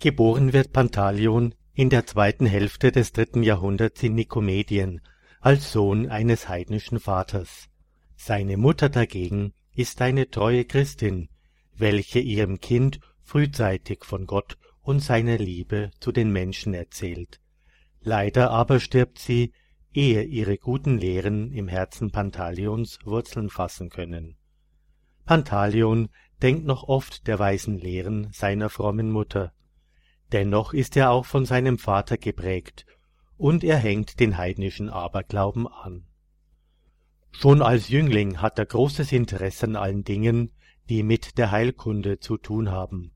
Geboren wird Pantaleon in der zweiten Hälfte des dritten Jahrhunderts in Nikomedien als Sohn eines heidnischen Vaters. Seine Mutter dagegen ist eine treue Christin, welche ihrem Kind frühzeitig von Gott und seiner Liebe zu den Menschen erzählt. Leider aber stirbt sie, ehe ihre guten Lehren im Herzen Pantaleons Wurzeln fassen können. Pantaleon denkt noch oft der weisen Lehren seiner frommen Mutter. Dennoch ist er auch von seinem Vater geprägt, und er hängt den heidnischen Aberglauben an. Schon als Jüngling hat er großes Interesse an allen Dingen, die mit der Heilkunde zu tun haben.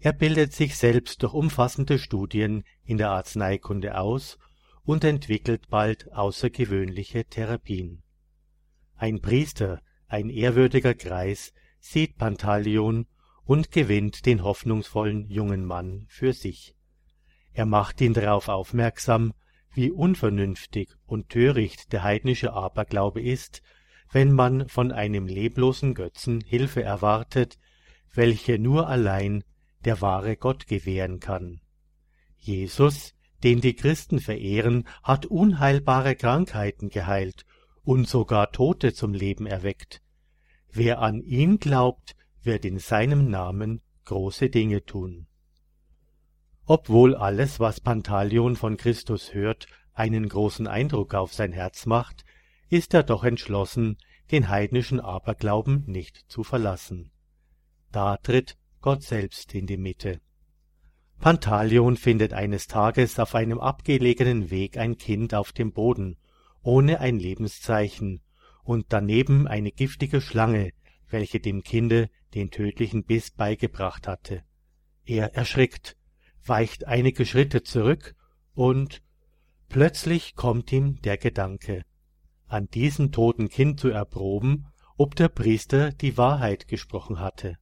Er bildet sich selbst durch umfassende Studien in der Arzneikunde aus und entwickelt bald außergewöhnliche Therapien. Ein Priester, ein ehrwürdiger Greis, sieht Pantaleon und gewinnt den hoffnungsvollen jungen Mann für sich. Er macht ihn darauf aufmerksam, wie unvernünftig und töricht der heidnische Aberglaube ist, wenn man von einem leblosen Götzen Hilfe erwartet, welche nur allein der wahre Gott gewähren kann. Jesus, den die Christen verehren, hat unheilbare Krankheiten geheilt und sogar Tote zum Leben erweckt. Wer an ihn glaubt, wird in seinem Namen große Dinge tun. Obwohl alles, was Pantaleon von Christus hört, einen großen Eindruck auf sein Herz macht, ist er doch entschlossen, den heidnischen Aberglauben nicht zu verlassen. Da tritt Gott selbst in die Mitte. Pantaleon findet eines Tages auf einem abgelegenen Weg ein Kind auf dem Boden, ohne ein Lebenszeichen, und daneben eine giftige Schlange, welche dem Kinde den tödlichen Biss beigebracht hatte. Er erschrickt, weicht einige Schritte zurück und plötzlich kommt ihm der Gedanke, an diesem toten Kind zu erproben, ob der Priester die Wahrheit gesprochen hatte.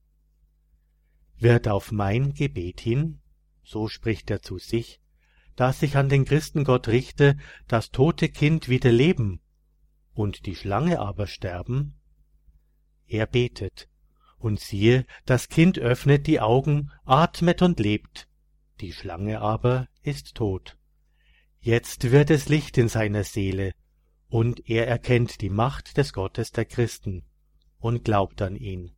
Wird auf mein Gebet hin, so spricht er zu sich, dass ich an den Christengott richte, das tote Kind wieder leben und die Schlange aber sterben? Er betet, und siehe, das Kind öffnet die Augen, atmet und lebt, die Schlange aber ist tot. Jetzt wird es Licht in seiner Seele, und er erkennt die Macht des Gottes der Christen und glaubt an ihn.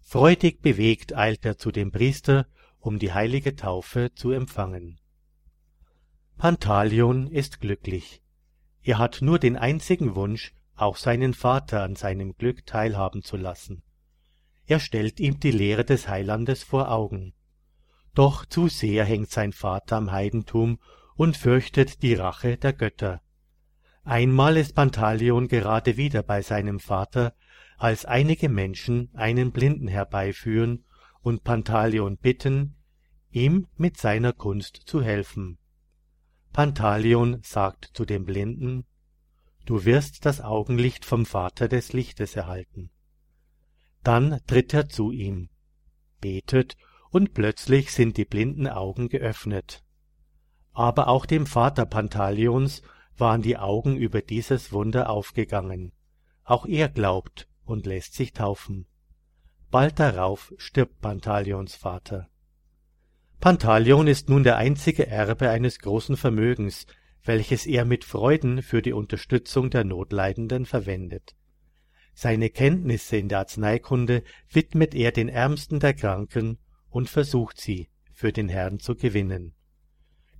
Freudig bewegt eilt er zu dem Priester, um die heilige Taufe zu empfangen. Pantaleon ist glücklich. Er hat nur den einzigen Wunsch, auch seinen Vater an seinem Glück teilhaben zu lassen. Er stellt ihm die Lehre des Heilandes vor Augen. Doch zu sehr hängt sein Vater am Heidentum und fürchtet die Rache der Götter. Einmal ist Pantaleon gerade wieder bei seinem Vater, als einige Menschen einen Blinden herbeiführen und Pantaleon bitten, ihm mit seiner Kunst zu helfen. Pantaleon sagt zu dem Blinden, Du wirst das Augenlicht vom Vater des Lichtes erhalten. Dann tritt er zu ihm, betet und plötzlich sind die blinden Augen geöffnet. Aber auch dem Vater Pantaleons waren die Augen über dieses Wunder aufgegangen. Auch er glaubt und lässt sich taufen. Bald darauf stirbt Pantaleons Vater. Pantaleon ist nun der einzige Erbe eines großen Vermögens, welches er mit Freuden für die Unterstützung der Notleidenden verwendet. Seine Kenntnisse in der Arzneikunde widmet er den Ärmsten der Kranken und versucht sie für den Herrn zu gewinnen.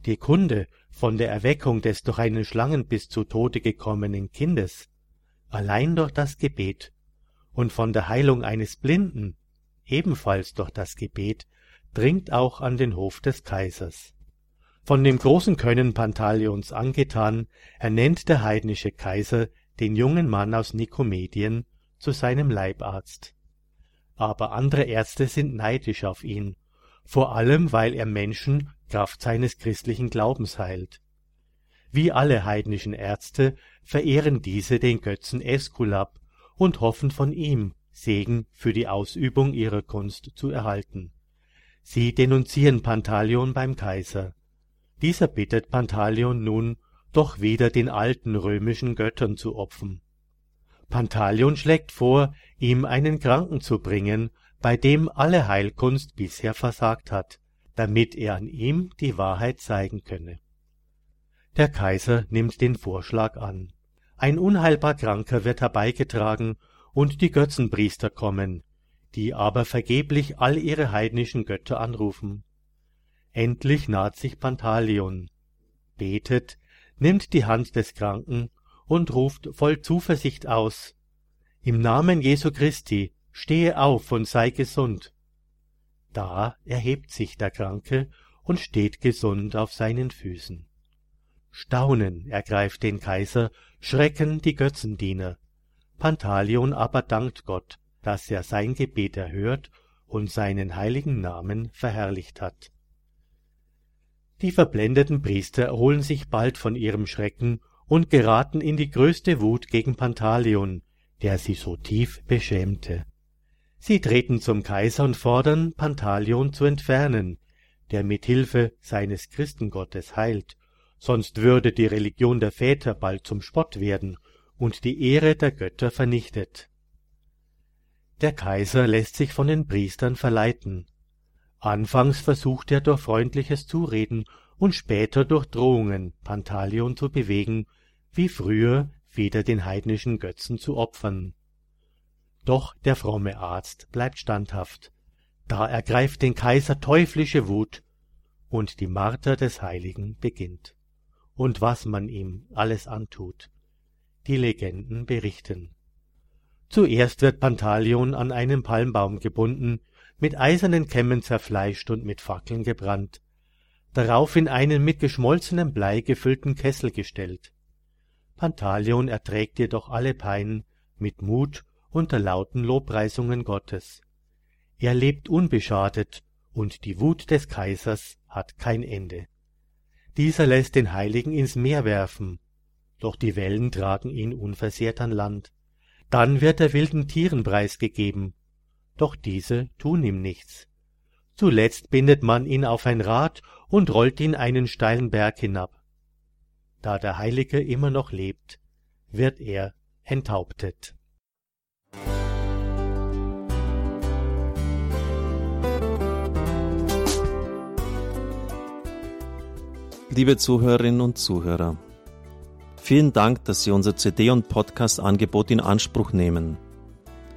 Die Kunde von der Erweckung des durch einen Schlangenbiss zu Tode gekommenen Kindes, allein durch das Gebet, und von der Heilung eines Blinden, ebenfalls durch das Gebet, dringt auch an den Hof des Kaisers. Von dem großen Können Pantaleons angetan, ernennt der heidnische Kaiser den jungen Mann aus Nikomedien zu seinem Leibarzt aber andere Ärzte sind neidisch auf ihn, vor allem weil er Menschen Kraft seines christlichen Glaubens heilt. Wie alle heidnischen Ärzte verehren diese den Götzen Äskulap und hoffen von ihm Segen für die Ausübung ihrer Kunst zu erhalten. Sie denunzieren Pantaleon beim Kaiser. Dieser bittet Pantaleon nun, doch wieder den alten römischen Göttern zu opfern. Pantaleon schlägt vor, ihm einen Kranken zu bringen, bei dem alle Heilkunst bisher versagt hat, damit er an ihm die Wahrheit zeigen könne. Der Kaiser nimmt den Vorschlag an. Ein unheilbar Kranker wird herbeigetragen, und die Götzenpriester kommen, die aber vergeblich all ihre heidnischen Götter anrufen. Endlich naht sich Pantaleon, betet, nimmt die Hand des Kranken und ruft voll Zuversicht aus Im Namen Jesu Christi, stehe auf und sei gesund. Da erhebt sich der Kranke und steht gesund auf seinen Füßen. Staunen ergreift den Kaiser, Schrecken die Götzendiener. Pantaleon aber dankt Gott, dass er sein Gebet erhört und seinen heiligen Namen verherrlicht hat. Die verblendeten Priester erholen sich bald von ihrem Schrecken und geraten in die größte Wut gegen Pantaleon, der sie so tief beschämte. Sie treten zum Kaiser und fordern, Pantaleon zu entfernen, der mit Hilfe seines Christengottes heilt, sonst würde die Religion der Väter bald zum Spott werden und die Ehre der Götter vernichtet. Der Kaiser lässt sich von den Priestern verleiten. Anfangs versucht er durch freundliches Zureden und später durch Drohungen Pantaleon zu bewegen, wie früher wieder den heidnischen Götzen zu opfern. Doch der fromme Arzt bleibt standhaft. Da ergreift den Kaiser teuflische Wut, und die Marter des Heiligen beginnt. Und was man ihm alles antut, die Legenden berichten. Zuerst wird Pantaleon an einen Palmbaum gebunden, mit eisernen Kämmen zerfleischt und mit Fackeln gebrannt, darauf in einen mit geschmolzenem Blei gefüllten Kessel gestellt. Pantaleon erträgt jedoch alle Pein mit Mut unter lauten Lobpreisungen Gottes. Er lebt unbeschadet, und die Wut des Kaisers hat kein Ende. Dieser lässt den Heiligen ins Meer werfen, doch die Wellen tragen ihn unversehrt an Land. Dann wird er wilden Tieren preisgegeben, doch diese tun ihm nichts. Zuletzt bindet man ihn auf ein Rad und rollt ihn einen steilen Berg hinab. Da der Heilige immer noch lebt, wird er enthauptet. Liebe Zuhörerinnen und Zuhörer, Vielen Dank, dass Sie unser CD- und Podcast-Angebot in Anspruch nehmen.